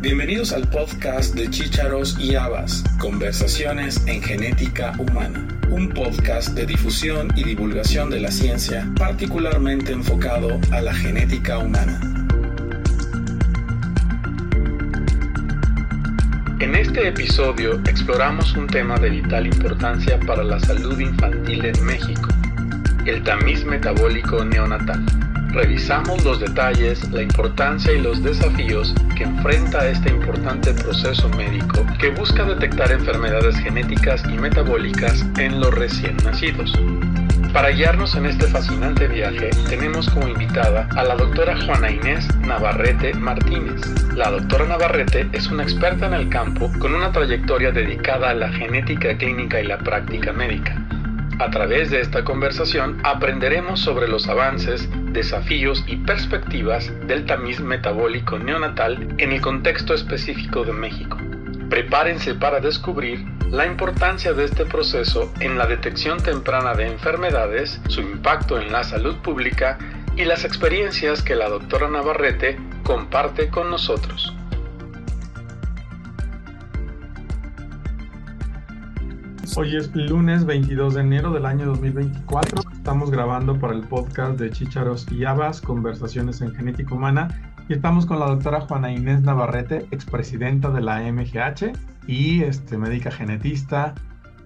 Bienvenidos al podcast de Chícharos y Habas, Conversaciones en Genética Humana, un podcast de difusión y divulgación de la ciencia particularmente enfocado a la genética humana. En este episodio exploramos un tema de vital importancia para la salud infantil en México, el tamiz metabólico neonatal. Revisamos los detalles, la importancia y los desafíos que enfrenta este importante proceso médico que busca detectar enfermedades genéticas y metabólicas en los recién nacidos. Para guiarnos en este fascinante viaje, tenemos como invitada a la doctora Juana Inés Navarrete Martínez. La doctora Navarrete es una experta en el campo con una trayectoria dedicada a la genética clínica y la práctica médica. A través de esta conversación aprenderemos sobre los avances, desafíos y perspectivas del tamiz metabólico neonatal en el contexto específico de México. Prepárense para descubrir la importancia de este proceso en la detección temprana de enfermedades, su impacto en la salud pública y las experiencias que la doctora Navarrete comparte con nosotros. Hoy es lunes 22 de enero del año 2024. Estamos grabando para el podcast de Chícharos y Habas, Conversaciones en Genética Humana. Y estamos con la doctora Juana Inés Navarrete, expresidenta de la MGH y este, médica genetista,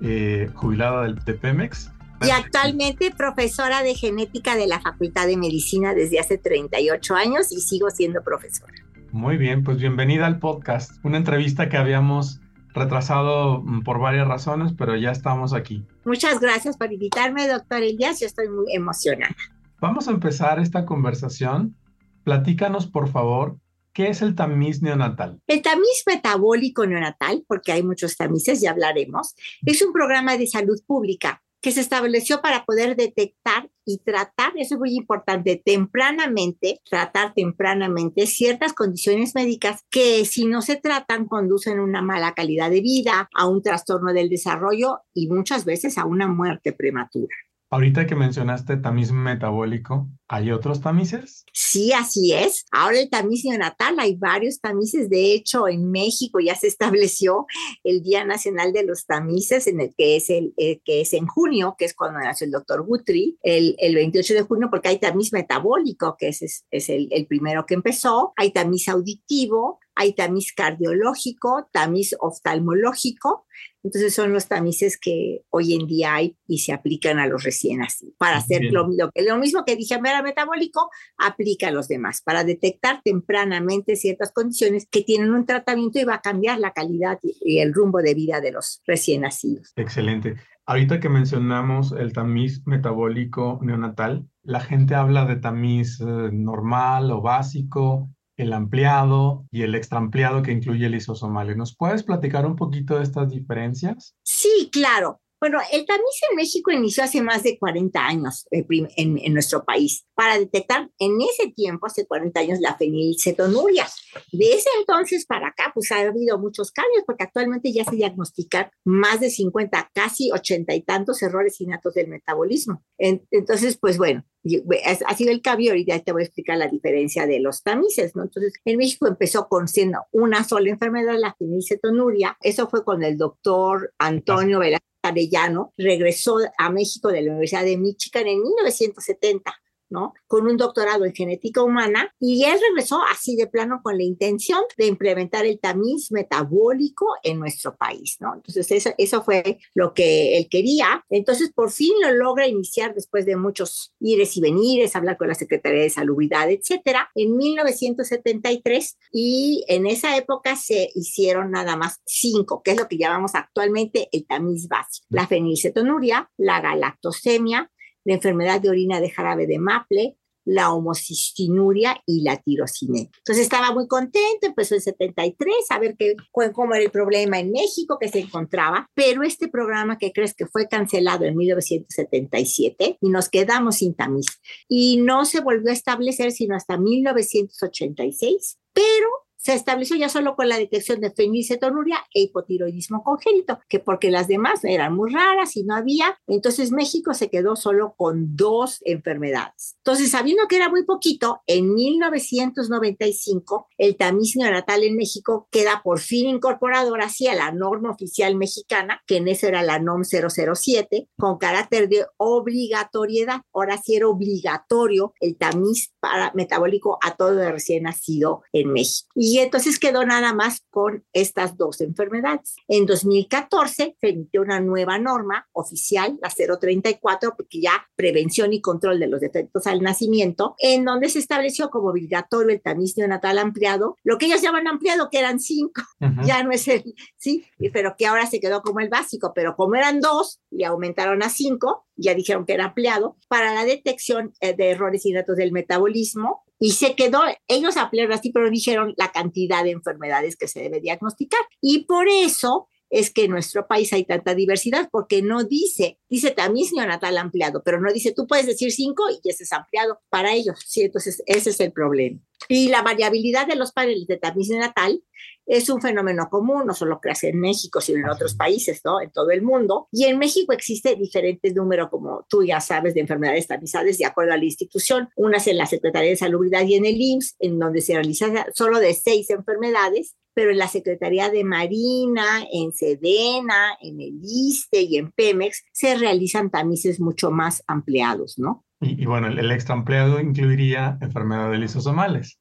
eh, jubilada del, de Pemex. Y actualmente profesora de genética de la Facultad de Medicina desde hace 38 años y sigo siendo profesora. Muy bien, pues bienvenida al podcast. Una entrevista que habíamos retrasado mm, por varias razones, pero ya estamos aquí. Muchas gracias por invitarme, doctor Elías. Yo estoy muy emocionada. Vamos a empezar esta conversación. Platícanos, por favor, ¿qué es el tamiz neonatal? El tamiz metabólico neonatal, porque hay muchos tamices, ya hablaremos, es un programa de salud pública que se estableció para poder detectar y tratar, eso es muy importante, tempranamente, tratar tempranamente ciertas condiciones médicas que si no se tratan conducen a una mala calidad de vida, a un trastorno del desarrollo y muchas veces a una muerte prematura. Ahorita que mencionaste tamiz metabólico, ¿hay otros tamices? Sí, así es. Ahora el tamiz neonatal, hay varios tamices. De hecho, en México ya se estableció el Día Nacional de los Tamices, en el que es, el, eh, que es en junio, que es cuando nació el doctor Guthrie, el, el 28 de junio, porque hay tamiz metabólico, que es, es el, el primero que empezó. Hay tamiz auditivo, hay tamiz cardiológico, tamiz oftalmológico, entonces son los tamices que hoy en día hay y se aplican a los recién nacidos. Para hacer lo, lo, mismo que dije era metabólico, aplica a los demás, para detectar tempranamente ciertas condiciones que tienen un tratamiento y va a cambiar la calidad y el rumbo de vida de los recién nacidos. Excelente. Ahorita que mencionamos el tamiz metabólico neonatal, la gente habla de tamiz eh, normal o básico, el ampliado y el extra ampliado que incluye el isosomal. ¿Nos puedes platicar un poquito de estas diferencias? Sí, claro. Bueno, el tamiz en México inició hace más de 40 años eh, en, en, nuestro país para detectar en ese tiempo, hace 40 años, la fenilcetonuria. De ese entonces para acá, pues ha habido muchos cambios porque actualmente ya se diagnostican más de 50, casi 80 y tantos errores innatos del metabolismo. Entonces, pues bueno, ha sido el cambio, ahorita te voy a explicar la diferencia de los tamices, ¿no? Entonces, en México empezó con siendo una sola enfermedad, la fenilcetonuria. Eso fue con el doctor Antonio Velázquez Arellano, regresó a México de la Universidad de Michigan en 1970 con un doctorado en genética humana y él regresó así de plano con la intención de implementar el tamiz metabólico en nuestro país, ¿no? Entonces eso, eso fue lo que él quería. Entonces por fin lo logra iniciar después de muchos ires y venires, hablar con la Secretaría de Salubridad, etcétera, en 1973 y en esa época se hicieron nada más cinco, que es lo que llamamos actualmente el tamiz básico. La fenilcetonuria, la galactosemia, la enfermedad de orina de jarabe de Maple, la homocistinuria y la tirosinemia. Entonces estaba muy contento, empezó en 73 a ver qué, cómo era el problema en México que se encontraba, pero este programa que crees que fue cancelado en 1977 y nos quedamos sin tamiz y no se volvió a establecer sino hasta 1986, pero se estableció ya solo con la detección de fenilcetonuria e hipotiroidismo congénito, que porque las demás eran muy raras y no había, entonces México se quedó solo con dos enfermedades. Entonces, sabiendo que era muy poquito, en 1995 el tamiz neonatal en México queda por fin incorporado ahora sí a la norma oficial mexicana, que en eso era la NOM 007, con carácter de obligatoriedad. Ahora sí era obligatorio el tamiz para metabólico a todo el recién nacido en México. Y entonces quedó nada más con estas dos enfermedades. En 2014 se emitió una nueva norma oficial, la 034, porque ya prevención y control de los defectos al nacimiento, en donde se estableció como obligatorio el tamiz neonatal ampliado, lo que ellos llaman ampliado, que eran cinco, ya no es el, sí, pero que ahora se quedó como el básico, pero como eran dos, y aumentaron a cinco, ya dijeron que era ampliado, para la detección eh, de errores y datos del metabolismo, y se quedó, ellos ampliaron así, pero dijeron la cantidad de enfermedades que se debe diagnosticar. Y por eso es que en nuestro país hay tanta diversidad, porque no dice, dice tamiz neonatal ampliado, pero no dice, tú puedes decir cinco y ese es ampliado para ellos. Sí, entonces ese es el problema. Y la variabilidad de los paneles de tamiz neonatal es un fenómeno común, no solo que hace en México, sino en otros países, ¿no? En todo el mundo. Y en México existe diferentes números, como tú ya sabes, de enfermedades tamizadas de acuerdo a la institución. Unas en la Secretaría de Salubridad y en el IMSS, en donde se realiza solo de seis enfermedades, pero en la Secretaría de Marina, en Sedena, en el ISTE y en Pemex se realizan tamices mucho más ampliados, ¿no? Y, bueno, el, extra ampliado incluiría enfermedades lisosomales.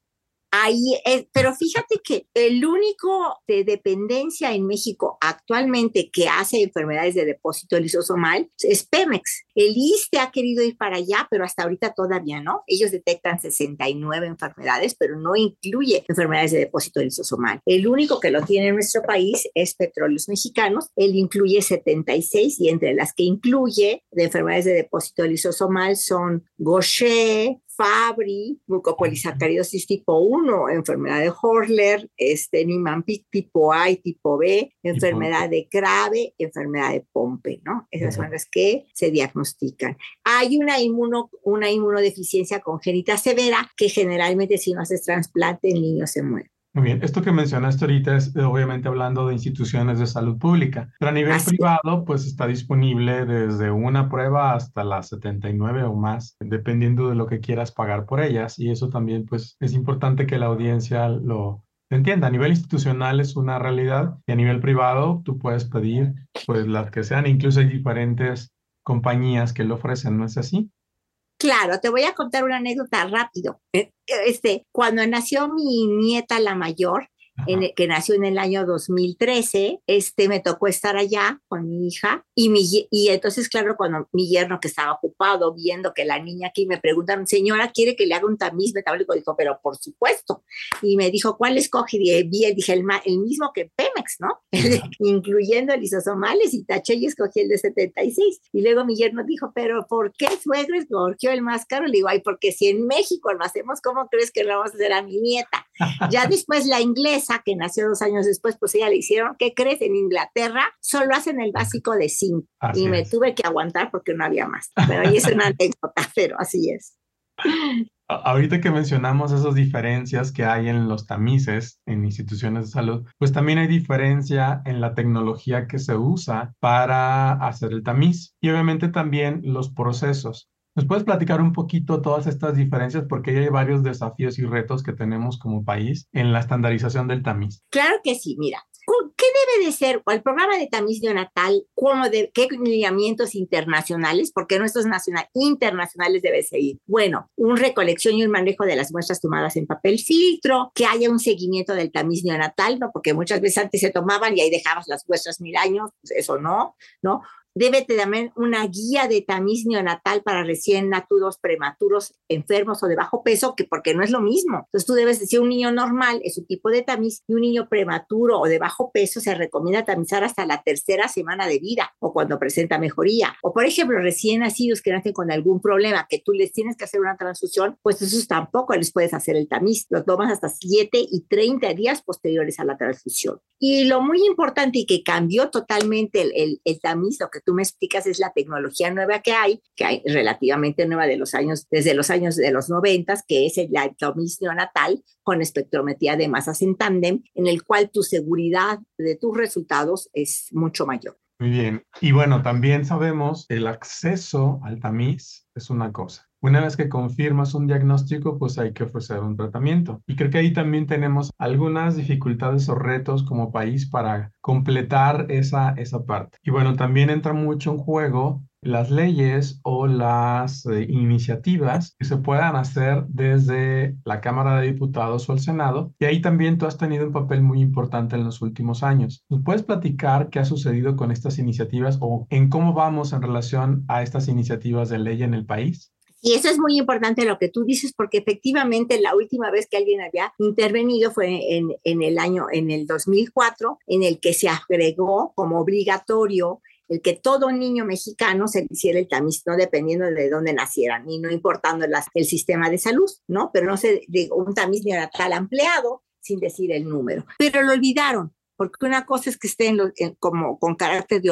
Ahí es, pero fíjate que el único de dependencia en México actualmente que hace enfermedades de depósito lisosomal es Pemex. El ISTE ha querido ir para allá, pero hasta ahorita todavía no. Ellos detectan 69 enfermedades, pero no incluye enfermedades de depósito lisosomal. El único que lo tiene en nuestro país es Petróleos Mexicanos. Él incluye 76 y entre las que incluye de enfermedades de depósito lisosomal son Gaucher, Fabry, mucopolisacaridosis tipo 1, enfermedad de Horler, este, Niemann-Pick tipo A y tipo B, enfermedad de Grave, enfermedad de Pompe, ¿no? Esas son las que se diagnostican. Hay una, inmuno, una inmunodeficiencia congénita severa que generalmente si no haces trasplante el niño se muere. Muy bien, esto que mencionaste ahorita es eh, obviamente hablando de instituciones de salud pública, pero a nivel privado pues está disponible desde una prueba hasta las 79 o más, dependiendo de lo que quieras pagar por ellas y eso también pues es importante que la audiencia lo entienda. A nivel institucional es una realidad y a nivel privado tú puedes pedir pues las que sean, incluso hay diferentes compañías que lo ofrecen, ¿no es así? Claro, te voy a contar una anécdota rápido. Eh, este, cuando nació mi nieta la mayor, que nació en el año 2013, este, me tocó estar allá con mi hija y, mi, y entonces, claro, cuando mi yerno que estaba ocupado viendo que la niña aquí me preguntaron, señora, ¿quiere que le haga un tamiz metabólico? Dijo, pero por supuesto. Y me dijo, ¿cuál escoge? Y dije, el, el mismo que Pemex, ¿no? Incluyendo el isosomales y taché y escogí el de 76. Y luego mi yerno dijo, pero ¿por qué suegro escogió el más caro? Le digo, ay, porque si en México lo hacemos, ¿cómo crees que lo vamos a hacer a mi nieta? ya después la inglesa que nació dos años después, pues ella le hicieron, ¿qué crees? En Inglaterra solo hacen el básico de cinco y me tuve que aguantar porque no había más. Pero ahí es una anécdota, pero así es. Ahorita que mencionamos esas diferencias que hay en los tamices en instituciones de salud, pues también hay diferencia en la tecnología que se usa para hacer el tamiz y obviamente también los procesos. ¿Nos puedes platicar un poquito todas estas diferencias? Porque hay varios desafíos y retos que tenemos como país en la estandarización del tamiz. Claro que sí, mira. ¿Qué debe de ser el programa de tamiz neonatal? ¿Cómo de, ¿Qué lineamientos internacionales? Porque nuestros nacional, internacionales debe seguir. Bueno, un recolección y un manejo de las muestras tomadas en papel filtro, que haya un seguimiento del tamiz neonatal, ¿no? Porque muchas veces antes se tomaban y ahí dejabas las muestras mil años, pues eso no, ¿no? Debe también una guía de tamiz neonatal para recién naturos, prematuros, enfermos o de bajo peso, que porque no es lo mismo. Entonces tú debes decir un niño normal es un tipo de tamiz y un niño prematuro o de bajo peso se recomienda tamizar hasta la tercera semana de vida o cuando presenta mejoría. O por ejemplo, recién nacidos que nacen con algún problema que tú les tienes que hacer una transfusión, pues esos tampoco les puedes hacer el tamiz. Lo tomas hasta 7 y 30 días posteriores a la transfusión. Y lo muy importante y que cambió totalmente el, el, el tamiz, lo que tú me explicas es la tecnología nueva que hay, que hay relativamente nueva de los años, desde los años de los noventas, que es el Tomis neonatal con espectrometría de masas en tándem, en el cual tu seguridad de tus resultados es mucho mayor. Muy bien. Y bueno, también sabemos el acceso al tamiz es una cosa. Una vez que confirmas un diagnóstico, pues hay que ofrecer un tratamiento. Y creo que ahí también tenemos algunas dificultades o retos como país para completar esa, esa parte. Y bueno, también entra mucho en juego las leyes o las eh, iniciativas que se puedan hacer desde la Cámara de Diputados o el Senado. Y ahí también tú has tenido un papel muy importante en los últimos años. ¿Nos puedes platicar qué ha sucedido con estas iniciativas o en cómo vamos en relación a estas iniciativas de ley en el país? Y eso es muy importante lo que tú dices, porque efectivamente la última vez que alguien había intervenido fue en, en, el año, en el 2004, en el que se agregó como obligatorio el que todo niño mexicano se hiciera el tamiz, no dependiendo de dónde nacieran y no importando el sistema de salud, ¿no? Pero no se, digo, un tamiz neonatal ampliado sin decir el número. Pero lo olvidaron, porque una cosa es que esté como con carácter de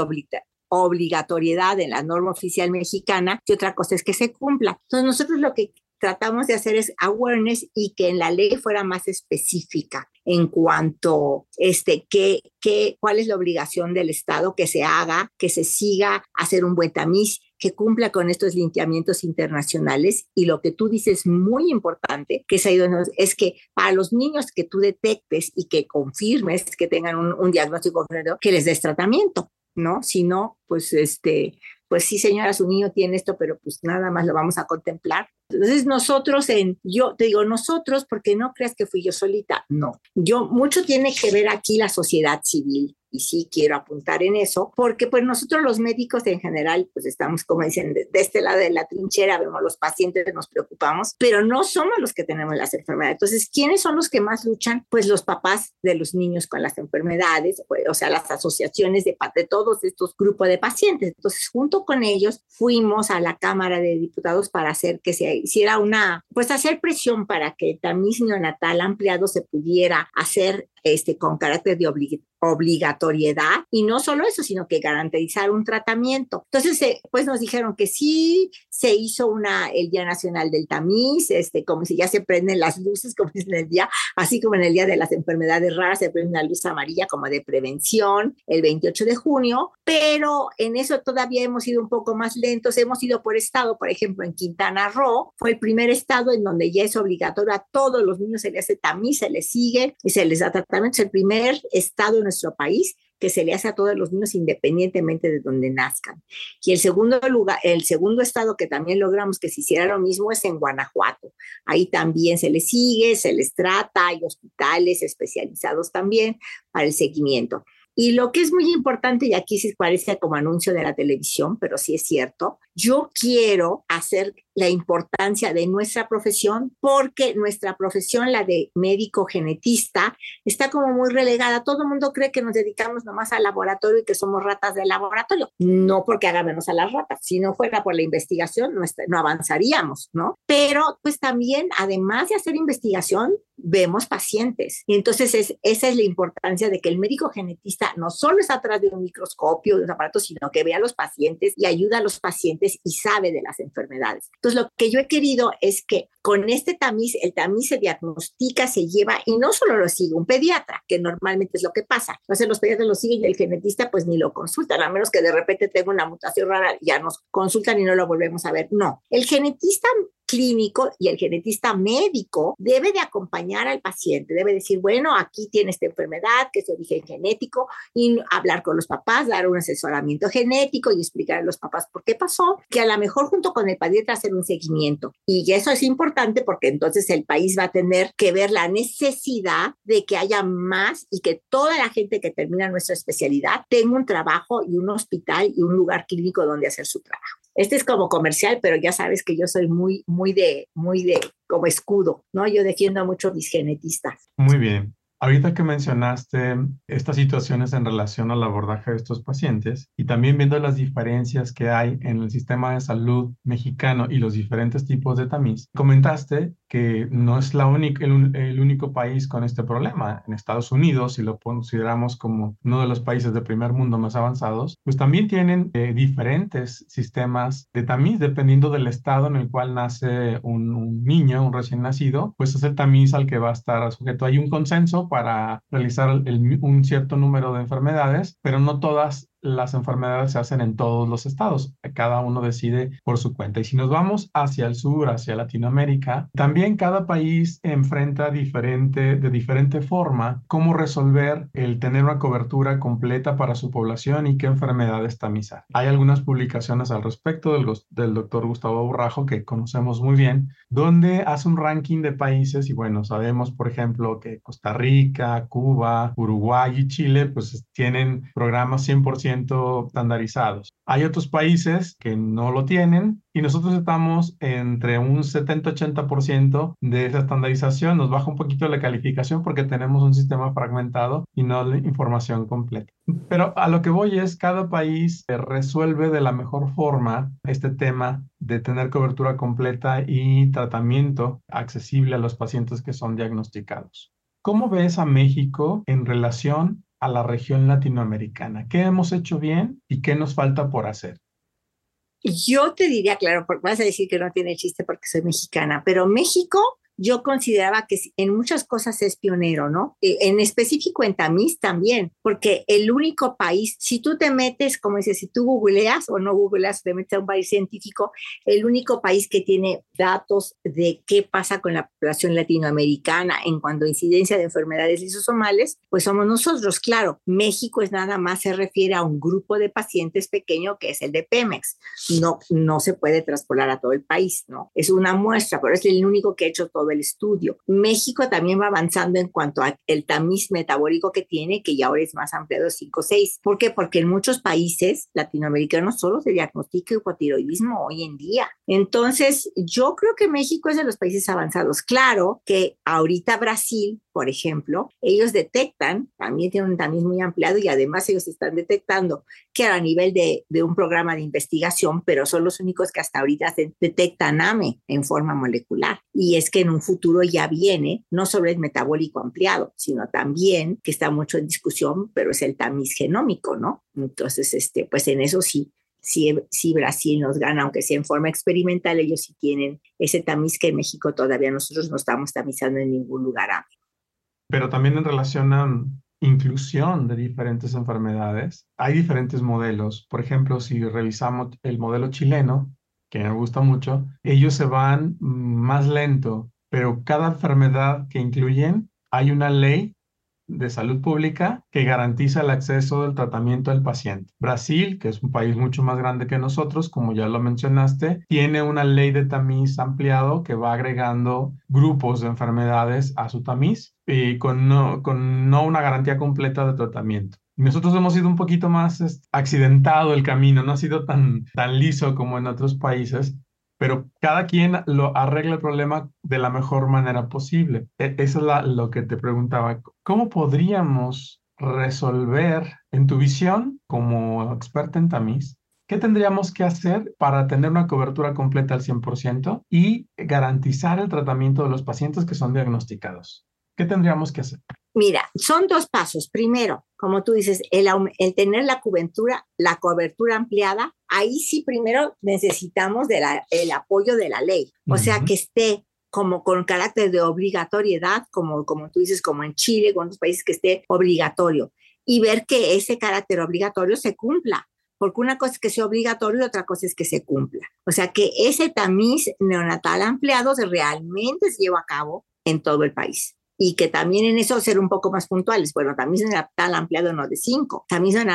obligatoriedad en la norma oficial mexicana y otra cosa es que se cumpla. Entonces nosotros lo que tratamos de hacer es awareness y que en la ley fuera más específica en cuanto este qué, qué cuál es la obligación del Estado que se haga, que se siga hacer un buen tamiz, que cumpla con estos limpiamientos internacionales y lo que tú dices muy importante que se ha ido, es que para los niños que tú detectes y que confirmes que tengan un, un diagnóstico que les des tratamiento, ¿no? Si no, pues este, pues sí, señora, su niño tiene esto, pero pues nada más lo vamos a contemplar. Entonces nosotros en, yo te digo nosotros porque no creas que fui yo solita, no. Yo, mucho tiene que ver aquí la sociedad civil y sí quiero apuntar en eso, porque pues nosotros los médicos en general, pues estamos, como dicen, de, este lado de la trinchera, vemos los pacientes, nos preocupamos, pero no somos los que tenemos las enfermedades. Entonces, ¿quiénes son los que más luchan? Pues los papás de los niños con las enfermedades, o sea, las asociaciones de, de todos estos grupos de pacientes. Entonces, junto con ellos, fuimos a la Cámara de Diputados para hacer que se hiciera una, pues hacer presión para que el tamiz neonatal ampliado se pudiera hacer este, con carácter de obligatoriedad y no solo eso, sino que garantizar un tratamiento. Entonces, eh, pues nos dijeron que sí, se hizo una, el Día Nacional del Tamiz, este, como si ya se prenden las luces, como es en el día, así como en el Día de las Enfermedades Raras, se prende una luz amarilla como de prevención el 28 de junio, pero en eso todavía hemos ido un poco más lentos, hemos ido por estado, por ejemplo, en Quintana Roo, fue el primer estado en donde ya es obligatorio a todos los niños se les hace tamiz, se les sigue y se les da es el primer estado en nuestro país que se le hace a todos los niños independientemente de donde nazcan. Y el segundo lugar, el segundo estado que también logramos que se hiciera lo mismo es en Guanajuato. Ahí también se les sigue, se les trata, hay hospitales especializados también para el seguimiento. Y lo que es muy importante, y aquí se parece como anuncio de la televisión, pero sí es cierto, yo quiero hacer la importancia de nuestra profesión porque nuestra profesión, la de médico genetista, está como muy relegada. Todo el mundo cree que nos dedicamos nomás al laboratorio y que somos ratas del laboratorio. No porque haga menos a las ratas, si no fuera por la investigación no, no avanzaríamos, ¿no? Pero pues también, además de hacer investigación, vemos pacientes. Y entonces es, esa es la importancia de que el médico genetista no solo está atrás de un microscopio, de un aparato, sino que ve a los pacientes y ayuda a los pacientes y sabe de las enfermedades. Entonces, lo que yo he querido es que con este tamiz, el tamiz se diagnostica, se lleva y no solo lo sigue un pediatra, que normalmente es lo que pasa. Entonces, los pediatras lo siguen y el genetista pues ni lo consultan, a menos que de repente tenga una mutación rara, ya nos consultan y no lo volvemos a ver. No, el genetista clínico y el genetista médico debe de acompañar al paciente, debe decir, bueno, aquí tiene esta enfermedad que es de origen genético y hablar con los papás, dar un asesoramiento genético y explicar a los papás por qué pasó, que a lo mejor junto con el pediatra hacer un seguimiento. Y eso es importante porque entonces el país va a tener que ver la necesidad de que haya más y que toda la gente que termina nuestra especialidad tenga un trabajo y un hospital y un lugar clínico donde hacer su trabajo. Este es como comercial, pero ya sabes que yo soy muy, muy de, muy de, como escudo, ¿no? Yo defiendo mucho a mis genetistas. Muy bien. Ahorita que mencionaste estas situaciones en relación al abordaje de estos pacientes y también viendo las diferencias que hay en el sistema de salud mexicano y los diferentes tipos de tamiz, comentaste que no es la única, el, único país con este problema. En Estados Unidos, si lo consideramos como uno de los países de primer mundo más avanzados, pues también tienen eh, diferentes sistemas de tamiz dependiendo del estado en el cual nace un, niño, un recién nacido, pues es el tamiz al que va a estar sujeto. Hay un consenso para realizar un cierto número de enfermedades, pero no todas las enfermedades se hacen en todos los estados. Cada uno decide por su cuenta. Y si nos vamos hacia el sur, hacia Latinoamérica, también cada país enfrenta diferente, de diferente forma cómo resolver el tener una cobertura completa para su población y qué enfermedades tamizar. Hay algunas publicaciones al respecto del, del doctor Gustavo Borrajo que conocemos muy bien, donde hace un ranking de países y bueno, sabemos por ejemplo que Costa Rica, Cuba, Uruguay y Chile pues tienen programas 100% estandarizados. Hay otros países que no lo tienen y nosotros estamos entre un 70-80% de esa estandarización. Nos baja un poquito la calificación porque tenemos un sistema fragmentado y no la información completa. Pero a lo que voy es, cada país resuelve de la mejor forma este tema de tener cobertura completa y tratamiento accesible a los pacientes que son diagnosticados. ¿Cómo ves a México en relación a la región latinoamericana? ¿Qué hemos hecho bien y qué nos falta por hacer? Yo te diría, claro, porque vas a decir que no tiene chiste porque soy mexicana, pero México yo consideraba que en muchas cosas es pionero, ¿no? Eh, en específico en tamiz también, porque el único país, si tú te metes, como dices, si tú googleas o no googleas, te metes a un país científico, el único país que tiene datos de qué pasa con la población latinoamericana en cuanto a incidencia de enfermedades lisosomales, pues somos nosotros. Claro, México es nada más se refiere a un grupo de pacientes pequeño que es el de Pemex. No, no se puede traspolar a todo el país, ¿no? Es una muestra, pero es el único que ha hecho todo el estudio. México también va avanzando en cuanto al tamiz metabólico que tiene, que ya ahora es más ampliado 5-6. ¿Por qué? Porque en muchos países latinoamericanos solo se diagnostica hipotiroidismo hoy en día. Entonces, yo creo que México es de los países avanzados. Claro que ahorita Brasil por ejemplo, ellos detectan, también tienen un tamiz muy ampliado y además ellos están detectando que a nivel de, de, un programa de investigación, pero son los únicos que hasta ahorita detectan AME en forma molecular. Y es que en un futuro ya viene no solo el metabólico ampliado, sino también, que está mucho en discusión, pero es el tamiz genómico, ¿no? Entonces, este, pues en eso sí, si, si, Brasil nos gana, aunque sea en forma experimental, ellos sí tienen ese tamiz que en México todavía nosotros no estamos tamizando en ningún lugar. Pero también en relación a inclusión de diferentes enfermedades, hay diferentes modelos. Por ejemplo, si revisamos el modelo chileno, que me gusta mucho, ellos se van más lento, pero cada enfermedad que incluyen, hay una ley de salud pública que garantiza el acceso del tratamiento al paciente. Brasil, que es un país mucho más grande que nosotros, como ya lo mencionaste, tiene una ley de tamiz ampliado que va agregando grupos de enfermedades a su tamiz y con no, con no una garantía completa de tratamiento. Nosotros hemos sido un poquito más este, accidentado el camino, no ha sido tan, tan liso como en otros países, pero cada quien lo arregla el problema de la mejor manera posible. E, eso es lo que te preguntaba. ¿Cómo podríamos resolver, en tu visión como experta en tamiz, qué tendríamos que hacer para tener una cobertura completa al 100% y garantizar el tratamiento de los pacientes que son diagnosticados? ¿Qué tendríamos que hacer? Mira, son dos pasos. Primero, como tú dices, el, el, tener la cobertura, la cobertura ampliada, ahí sí primero necesitamos de el apoyo de la ley, o sea, que esté como con carácter de obligatoriedad, como, como tú dices, como en Chile, con otros países que esté obligatorio, y ver que ese carácter obligatorio se cumpla, porque una cosa es que sea obligatorio y otra cosa es que se cumpla. O sea, que ese tamiz neonatal ampliado realmente se lleva a cabo en todo el país y que también en eso ser un poco más puntuales. Bueno, también neonatal ampliado no de 5, también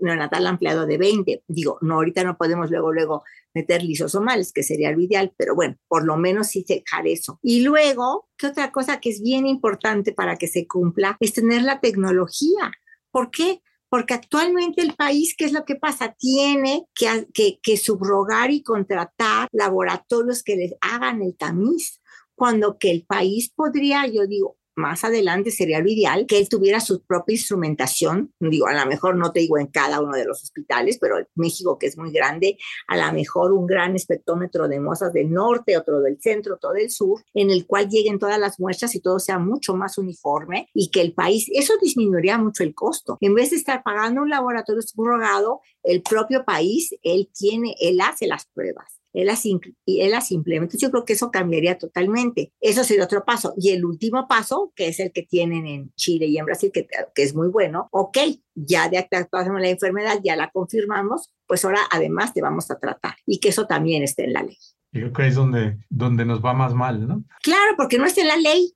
neonatal ampliado de 20. Digo, no, ahorita no podemos luego, luego meter lisosomales, que sería lo ideal, pero bueno, por lo menos sí dejar eso. Y luego, ¿qué otra cosa que es bien importante para que se cumpla? Es tener la tecnología. ¿Por qué? Porque actualmente el país, ¿qué es lo que pasa? Tiene que, que, que subrogar y contratar laboratorios que les hagan el tamiz cuando que el país podría, yo digo, más adelante sería lo ideal que él tuviera su propia instrumentación. Digo, a lo mejor no te digo en cada uno de los hospitales, pero México, que es muy grande, a lo mejor un gran espectrómetro de muestras del norte, otro del centro, otro del sur, en el cual lleguen todas las muestras y todo sea mucho más uniforme y que el país, eso disminuiría mucho el costo. En vez de estar pagando un laboratorio subrogado, el propio país, él tiene, él hace las pruebas él las, él las implementa. Yo creo que eso cambiaría totalmente. Eso sería otro paso. Y el último paso, que es el que tienen en Chile y en Brasil, que, que es muy bueno, ok, ya de actuamos la enfermedad, ya la confirmamos, pues ahora además te vamos a tratar y que eso también esté en la ley. Yo creo que es donde, donde nos va más mal, ¿no? Claro, porque no está en la ley.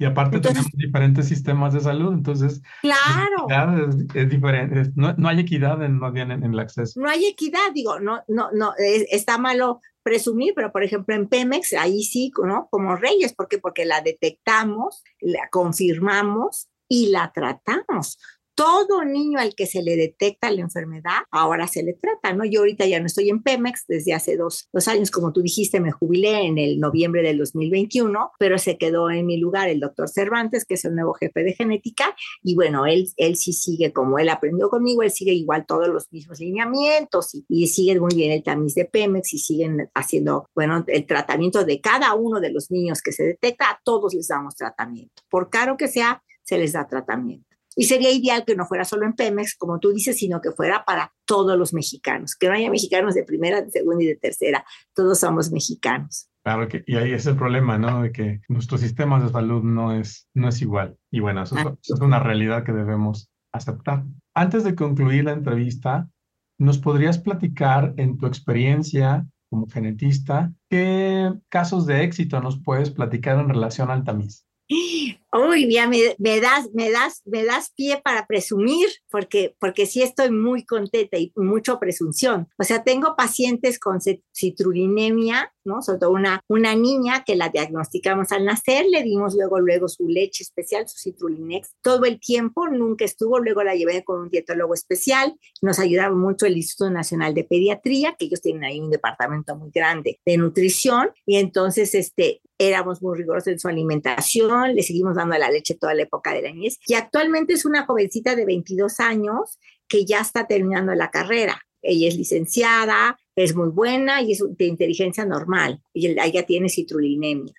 Y aparte tenemos diferentes sistemas de salud, entonces claro. es, diferente, no, no, hay equidad en, más bien en, el acceso. No hay equidad, digo, no, no, no, está malo presumir, pero por ejemplo en Pemex, ahí sí, ¿no? Como reyes, ¿por qué? Porque la detectamos, la confirmamos y la tratamos todo niño al que se le detecta la enfermedad, ahora se le trata, ¿no? Yo ahorita ya no estoy en Pemex desde hace dos, años, como tú dijiste, me jubilé en el noviembre del 2021, pero se quedó en mi lugar el doctor Cervantes, que es el nuevo jefe de genética, y bueno, él, él sí sigue como él aprendió conmigo, él sigue igual todos los mismos lineamientos y, y sigue muy bien el tamiz de Pemex y siguen haciendo, bueno, el tratamiento de cada uno de los niños que se detecta, a todos les damos tratamiento. Por caro que sea, se les da tratamiento. Y sería ideal que no fuera solo en Pemex, como tú dices, sino que fuera para todos los mexicanos, que no haya mexicanos de primera, de segunda y de tercera, todos somos mexicanos. Claro, que, y ahí es el problema, ¿no? De que nuestro sistema de salud no es, no es igual. Y bueno, eso, eso es una realidad que debemos aceptar. Antes de concluir la entrevista, ¿nos podrías platicar en tu experiencia como genetista qué casos de éxito nos puedes platicar en relación al tamiz? Uy, ya me, das, me das, me das pie para presumir, porque, porque sí estoy muy contenta y mucho presunción. O sea, tengo pacientes con citrulinemia, ¿no? Sobre todo una, una niña que la diagnosticamos al nacer, le dimos luego, luego su leche especial, su citrulinex, todo el tiempo, nunca estuvo, luego la llevé con un dietólogo especial, nos ayudaba mucho el Instituto Nacional de Pediatría, que ellos tienen ahí un departamento muy grande de nutrición, y entonces, este, éramos muy rigurosos en su alimentación, le seguimos dando la leche toda la época de la niñez y actualmente es una jovencita de 22 años que ya está terminando la carrera. Ella es licenciada, es muy buena y es de inteligencia normal y ella tiene citrulinemia.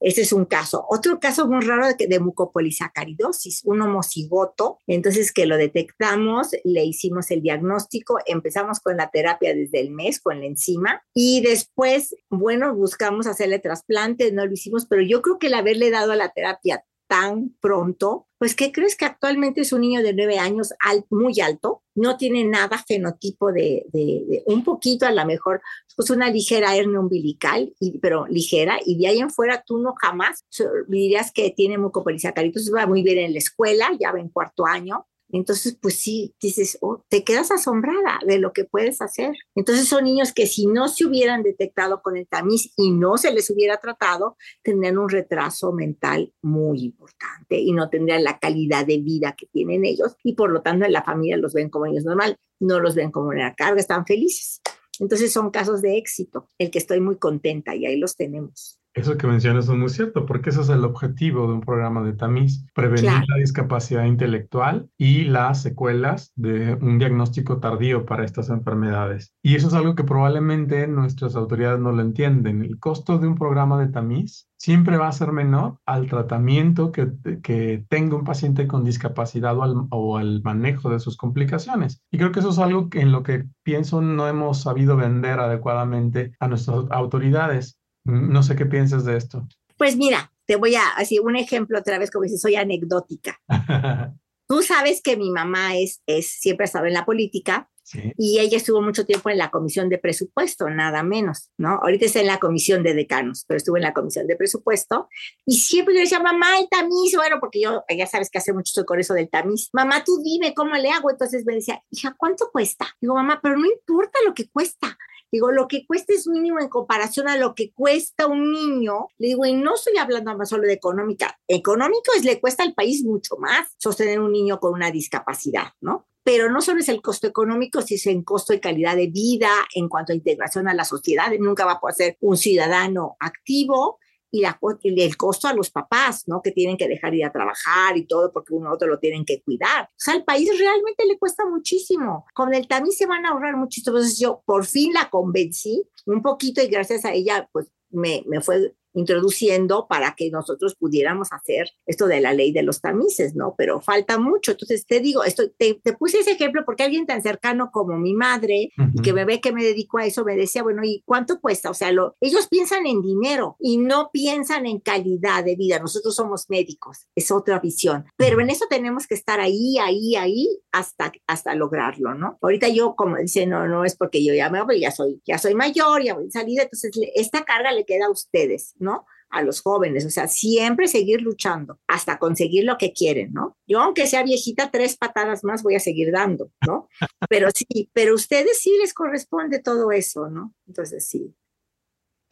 Ese es un caso. Otro caso muy raro de, de mucopolisacaridosis, un homocigoto. Entonces que lo detectamos, le hicimos el diagnóstico, empezamos con la terapia desde el mes con la enzima y después, bueno, buscamos hacerle trasplante, no lo hicimos, pero yo creo que el haberle dado a la terapia tan pronto, pues ¿qué crees que actualmente es un niño de nueve años muy alto? No tiene nada fenotipo de, un poquito a lo mejor, pues una ligera hernia umbilical, pero ligera, y de ahí en fuera tú no jamás dirías que tiene mucopolisacaridosis, va muy bien en la escuela, ya va en cuarto año, entonces, pues sí, dices, oh, te quedas asombrada de lo que puedes hacer. Entonces son niños que si no se hubieran detectado con el tamiz y no se les hubiera tratado, tendrían un retraso mental muy importante y no tendrían la calidad de vida que tienen ellos y por lo tanto en la familia los ven como niños normal, no los ven como una carga, están felices. Entonces son casos de éxito, el que estoy muy contenta y ahí los tenemos. Eso que mencionas es muy cierto, porque ese es el objetivo de un programa de tamiz, prevenir la discapacidad intelectual y las secuelas de un diagnóstico tardío para estas enfermedades. Y eso es algo que probablemente nuestras autoridades no lo entienden. El costo de un programa de tamiz siempre va a ser menor al tratamiento que, que tenga un paciente con discapacidad o al, o al, manejo de sus complicaciones. Y creo que eso es algo en lo que pienso no hemos sabido vender adecuadamente a nuestras autoridades. No sé qué piensas de esto. Pues mira, te voy a decir un ejemplo otra vez, como si soy anecdótica. Tú sabes que mi mamá es, es siempre ha estado en la política y ella estuvo mucho tiempo en la comisión de presupuesto, nada menos, ¿no? Ahorita está en la comisión de decanos, pero estuvo en la comisión de presupuesto y siempre yo decía, mamá, el tamiz, bueno, porque yo, ya sabes que hace mucho estoy con eso del tamiz. Mamá, tú dime cómo le hago. Entonces me decía, hija, ¿cuánto cuesta? Digo, mamá, pero no importa lo que cuesta Digo, lo que cuesta es mínimo en comparación a lo que cuesta un niño. Le digo, y no estoy hablando más solo de económica. Económico es le cuesta al país mucho más sostener un niño con una discapacidad, ¿no? pero no solo es el costo económico, sino en costo de calidad de vida, en cuanto a integración a la sociedad, nunca va a poder ser un ciudadano activo y, la, y el costo a los papás, ¿no? Que tienen que dejar ir a trabajar y todo porque uno otro lo tienen que cuidar. O sea, al país realmente le cuesta muchísimo. Con el también se van a ahorrar muchísimo. Entonces yo por fin la convencí un poquito y gracias a ella, pues me, me fue introduciendo para que nosotros pudiéramos hacer esto de la ley de los tamices, ¿no? Pero falta mucho. Entonces, te digo, esto, te, puse ese ejemplo porque alguien tan cercano como mi madre, y que me ve que me dedico a eso, me decía, bueno, ¿y cuánto cuesta? O sea, lo, ellos piensan en dinero y no piensan en calidad de vida. Nosotros somos médicos, es otra visión. Pero en eso tenemos que estar ahí, ahí, ahí, hasta, hasta lograrlo, ¿no? Ahorita yo, como dice, no, no es porque yo ya me voy, ya soy, ya soy mayor, ya voy a salir, entonces esta carga le queda a ustedes, ¿no? A los jóvenes, o sea, siempre seguir luchando hasta conseguir lo que quieren, ¿no? Yo, aunque sea viejita, tres patadas más voy a seguir dando, ¿no? Pero sí, pero ustedes sí les corresponde todo eso, ¿no? Entonces sí.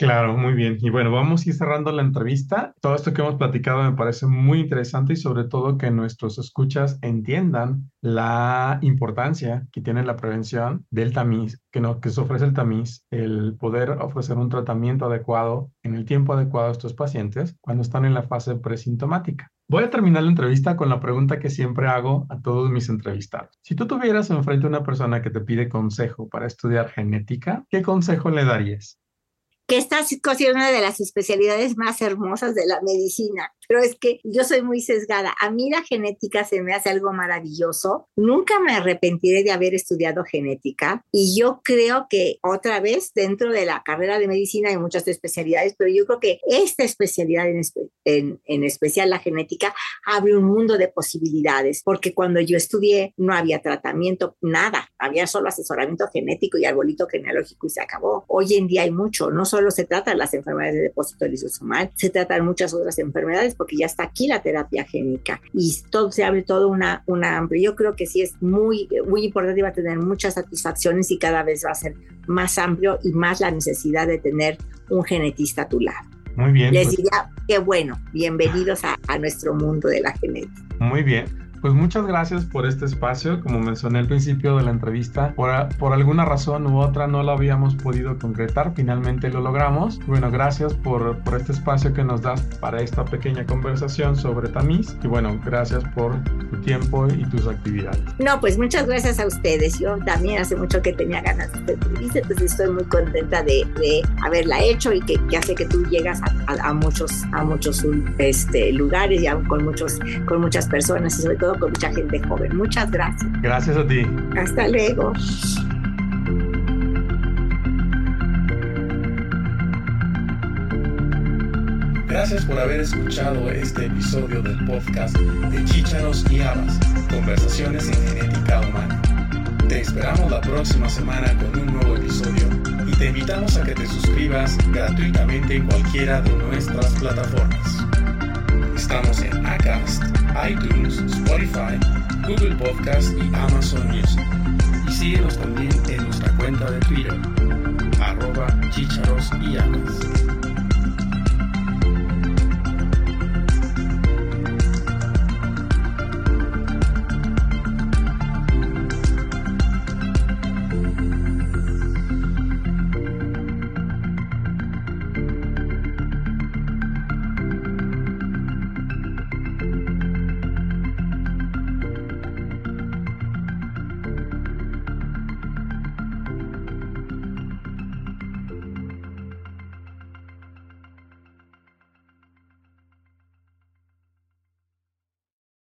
Claro, muy bien. Y bueno, vamos a ir cerrando la entrevista. Todo esto que hemos platicado me parece muy interesante y sobre todo que nuestros escuchas entiendan la importancia que tiene la prevención del tamiz, que, no, que se ofrece el tamiz, el poder ofrecer un tratamiento adecuado en el tiempo adecuado a estos pacientes cuando están en la fase presintomática. Voy a terminar la entrevista con la pregunta que siempre hago a todos mis entrevistados. Si tú tuvieras enfrente a una persona que te pide consejo para estudiar genética, ¿qué consejo le darías? Que esta es una de las especialidades más hermosas de la medicina pero es que yo soy muy sesgada. A mí la genética se me hace algo maravilloso. Nunca me arrepentiré de haber estudiado genética y yo creo que otra vez dentro de la carrera de medicina hay muchas especialidades, pero yo creo que esta especialidad en, en, en especial la genética abre un mundo de posibilidades porque cuando yo estudié no había tratamiento, nada, había solo asesoramiento genético y arbolito genealógico y se acabó. Hoy en día hay mucho, no solo se tratan las enfermedades de depósito lisosomal, se tratan muchas otras enfermedades porque ya está aquí la terapia génica y todo se abre todo una, una amplia. Yo creo que sí es muy, muy importante y va a tener muchas satisfacciones y cada vez va a ser más amplio y más la necesidad de tener un genetista a tu lado. Muy bien. Les pues diría que bueno, bienvenidos a, a nuestro mundo de la genética. Muy bien. Pues muchas gracias por este espacio. Como mencioné al principio de la entrevista, por, por alguna razón u otra no lo habíamos podido concretar. Finalmente lo logramos. Bueno, gracias por, por este espacio que nos das para esta pequeña conversación sobre Tamiz. Y bueno, gracias por tu tiempo y tus actividades. No, pues muchas gracias a ustedes. Yo también hace mucho que tenía ganas de entrevista, entonces estoy muy contenta de, de haberla hecho y que, hace que tú llegas a, a, muchos, a muchos este, lugares y con, muchos, con muchas personas y sobre todo con mucha gente joven. Muchas gracias. Gracias a ti. Hasta luego. Gracias por haber escuchado este episodio del podcast de Chícharos y Habas, Conversaciones en Genética Humana. Te esperamos la próxima semana con un nuevo episodio y te invitamos a que te suscribas gratuitamente en cualquiera de nuestras plataformas. Estamos en Acast, iTunes, Spotify, Google Podcast y Amazon Music. Y síguenos también en nuestra cuenta de Twitter, arroba chicharos y amas.